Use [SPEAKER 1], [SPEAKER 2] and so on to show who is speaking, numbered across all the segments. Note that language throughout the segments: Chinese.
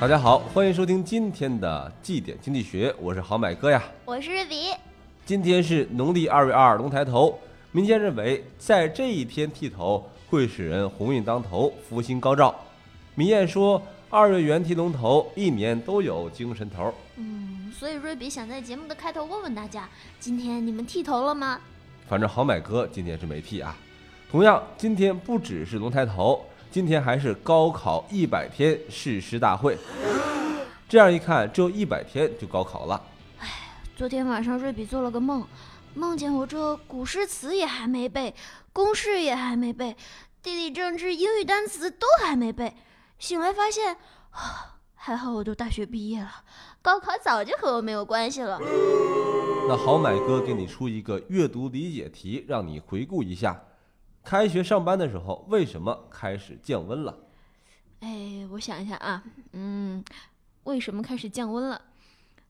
[SPEAKER 1] 大家好，欢迎收听今天的绩点经济学，我是好买哥呀。
[SPEAKER 2] 我是瑞比。
[SPEAKER 1] 今天是农历二月二，龙抬头。民间认为，在这一天剃头会使人鸿运当头，福星高照。民谚说：“二月圆剃龙头，一年都有精神头。”
[SPEAKER 2] 嗯，所以瑞比想在节目的开头问问大家：今天你们剃头了吗？
[SPEAKER 1] 反正好买哥今天是没剃啊。同样，今天不只是龙抬头。今天还是高考一百天誓师大会，这样一看，只有一百天就高考了。
[SPEAKER 2] 哎，昨天晚上瑞比做了个梦，梦见我这古诗词也还没背，公式也还没背，地理政治英语单词都还没背。醒来发现，啊，还好我都大学毕业了，高考早就和我没有关系了。
[SPEAKER 1] 那好买哥给你出一个阅读理解题，让你回顾一下。开学上班的时候，为什么开始降温了？
[SPEAKER 2] 哎，我想一下啊，嗯，为什么开始降温了？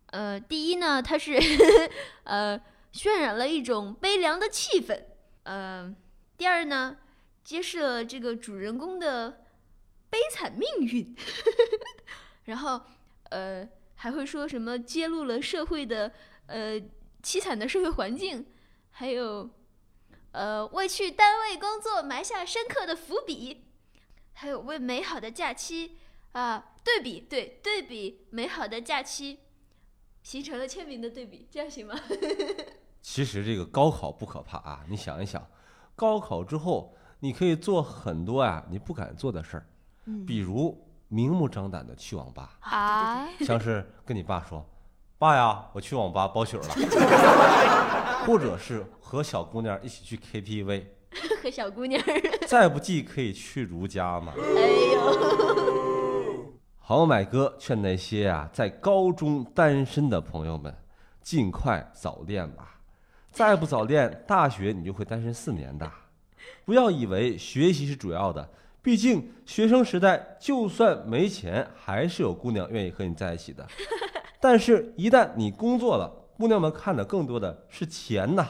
[SPEAKER 2] 呃，第一呢，它是 呃渲染了一种悲凉的气氛。呃，第二呢，揭示了这个主人公的悲惨命运。然后呃，还会说什么揭露了社会的呃凄惨的社会环境，还有。呃，为去单位工作埋下深刻的伏笔，还有为美好的假期啊对比，对对比美好的假期，形成了鲜明的对比，这样行吗？
[SPEAKER 1] 其实这个高考不可怕啊，你想一想，高考之后你可以做很多啊你不敢做的事儿，比如明目张胆的去网吧
[SPEAKER 2] 啊，
[SPEAKER 1] 像是跟你爸说。爸呀，我去网吧包宿了，或者是和小姑娘一起去 KTV，
[SPEAKER 2] 和小姑娘，
[SPEAKER 1] 再不济可以去如家嘛。
[SPEAKER 2] 哎呦，
[SPEAKER 1] 好买哥劝那些啊在高中单身的朋友们，尽快早恋吧，再不早恋，大学你就会单身四年的。不要以为学习是主要的，毕竟学生时代就算没钱，还是有姑娘愿意和你在一起的。但是，一旦你工作了，姑娘们看的更多的是钱呐。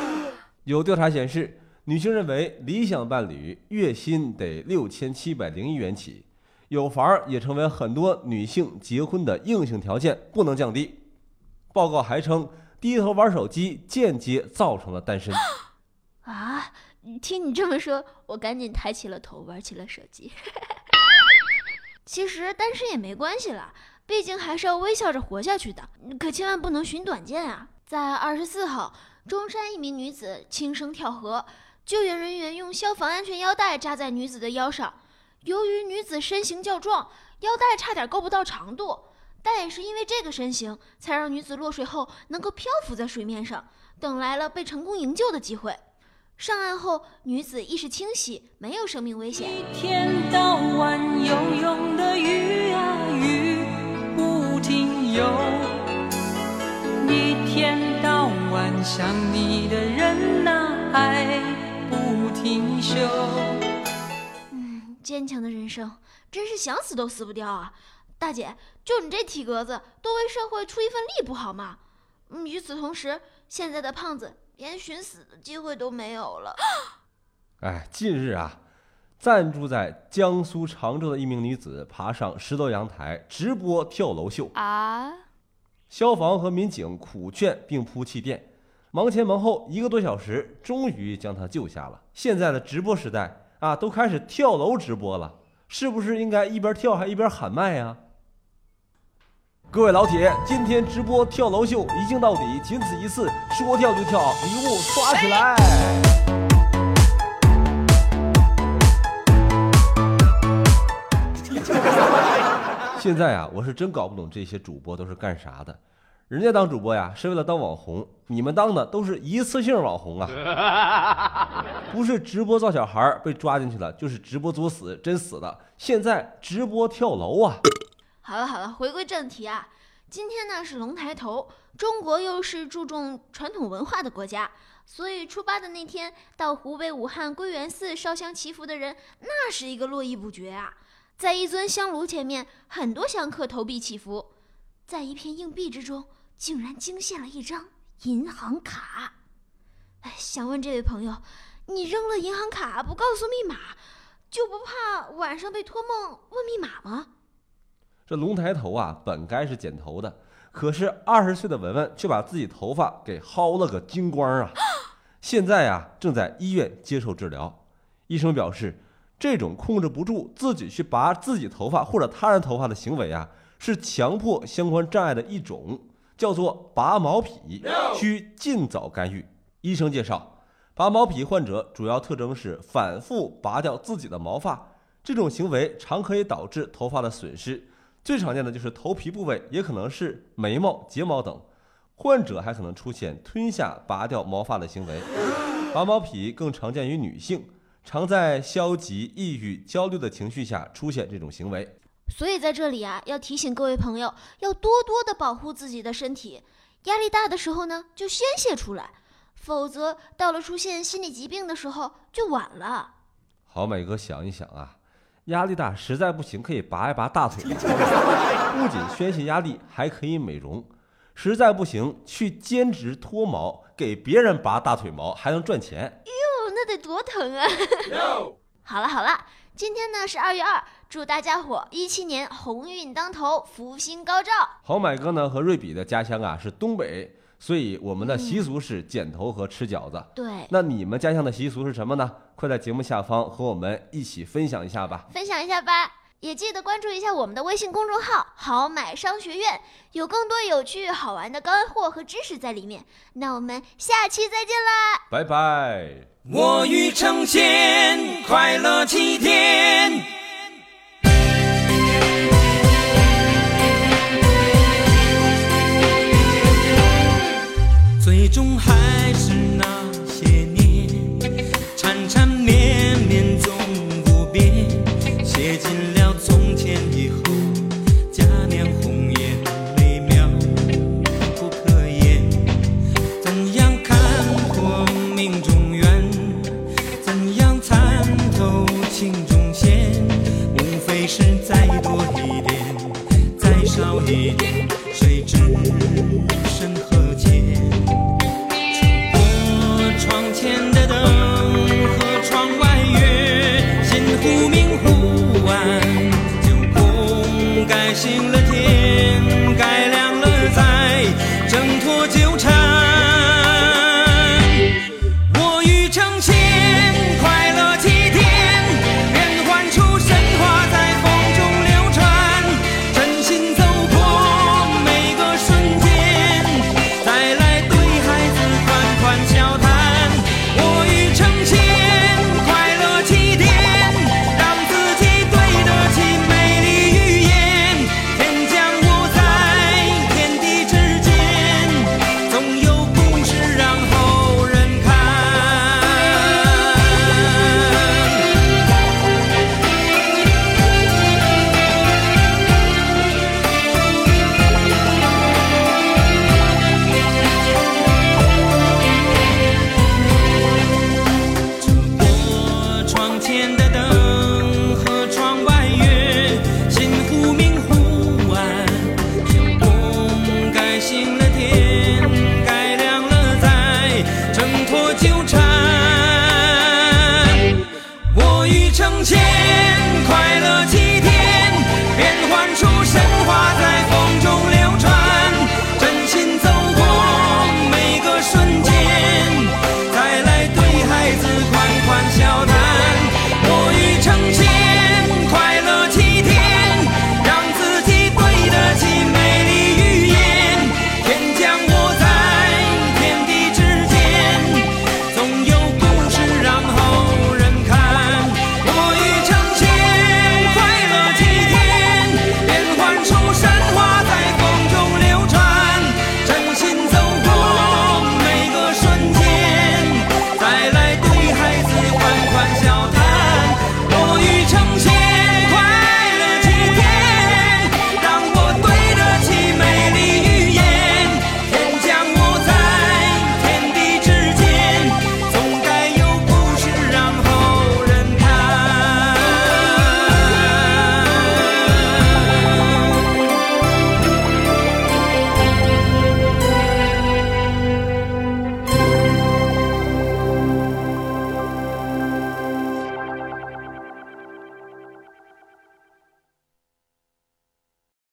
[SPEAKER 1] 有调查显示，女性认为理想伴侣月薪得六千七百零一元起，有房儿也成为很多女性结婚的硬性条件，不能降低。报告还称，低头玩手机间接造成了单身。
[SPEAKER 2] 啊，听你这么说，我赶紧抬起了头，玩起了手机。其实单身也没关系了。毕竟还是要微笑着活下去的，可千万不能寻短见啊！在二十四号，中山一名女子轻生跳河，救援人员用消防安全腰带扎在女子的腰上。由于女子身形较壮，腰带差点够不到长度，但也是因为这个身形，才让女子落水后能够漂浮在水面上，等来了被成功营救的机会。上岸后，女子意识清晰，没有生命危险。一天到晚游泳的鱼啊。有一天到晚想你的人呐，还不停休。嗯，坚强的人生真是想死都死不掉啊！大姐，就你这体格子，多为社会出一份力不好吗？嗯，与此同时，现在的胖子连寻死的机会都没有了。
[SPEAKER 1] 哎，近日啊。暂住在江苏常州的一名女子爬上十楼阳台直播跳楼秀
[SPEAKER 2] 啊！
[SPEAKER 1] 消防和民警苦劝并铺气垫，忙前忙后一个多小时，终于将她救下了。现在的直播时代啊，都开始跳楼直播了，是不是应该一边跳还一边喊麦呀？各位老铁，今天直播跳楼秀一镜到底，仅此一次，说跳就跳，礼物刷起来！现在啊，我是真搞不懂这些主播都是干啥的。人家当主播呀，是为了当网红，你们当的都是一次性网红啊！不是直播造小孩被抓进去了，就是直播作死，真死了。现在直播跳楼啊！
[SPEAKER 2] 好了好了，回归正题啊，今天呢是龙抬头，中国又是注重传统文化的国家，所以初八的那天，到湖北武汉归元寺烧香祈福的人，那是一个络绎不绝啊。在一尊香炉前面，很多香客投币祈福，在一片硬币之中，竟然惊现了一张银行卡。哎，想问这位朋友，你扔了银行卡不告诉密码，就不怕晚上被托梦问密码吗？
[SPEAKER 1] 这龙抬头啊，本该是剪头的，可是二十岁的文文却把自己头发给薅了个精光啊！现在啊，正在医院接受治疗。医生表示，这种控制不住自己去拔自己头发或者他人头发的行为啊，是强迫相关障碍的一种，叫做拔毛癖，需尽早干预。医生介绍，拔毛癖患者主要特征是反复拔掉自己的毛发，这种行为常可以导致头发的损失。最常见的就是头皮部位，也可能是眉毛、睫毛等。患者还可能出现吞下、拔掉毛发的行为。拔毛癖更常见于女性，常在消极、抑郁、焦虑的情绪下出现这种行为。
[SPEAKER 2] 所以在这里啊，要提醒各位朋友，要多多的保护自己的身体。压力大的时候呢，就宣泄出来，否则到了出现心理疾病的时候就晚了。
[SPEAKER 1] 好，美哥想一想啊，压力大实在不行，可以拔一拔大腿毛，不仅宣泄压力，还可以美容。实在不行，去兼职脱毛，给别人拔大腿毛，还能赚钱。
[SPEAKER 2] 哟，那得多疼啊！好了好了，今天呢是二月二，祝大家伙一七年鸿运当头，福星高照。
[SPEAKER 1] 好买哥呢和瑞比的家乡啊是东北，所以我们的习俗是剪头和吃饺子。
[SPEAKER 2] 对，
[SPEAKER 1] 那你们家乡的习俗是什么呢？快在节目下方和我们一起分享一下吧。
[SPEAKER 2] 分享一下吧。也记得关注一下我们的微信公众号“好买商学院”，有更多有趣好玩的干货和知识在里面。那我们下期再见啦，
[SPEAKER 1] 拜拜！
[SPEAKER 3] 我欲成仙快乐七天，最终还是情中线，无非是再多一点，再少一点，谁知身何间？我窗前的灯和窗外月，先忽明忽暗，就空盖醒了天，盖亮。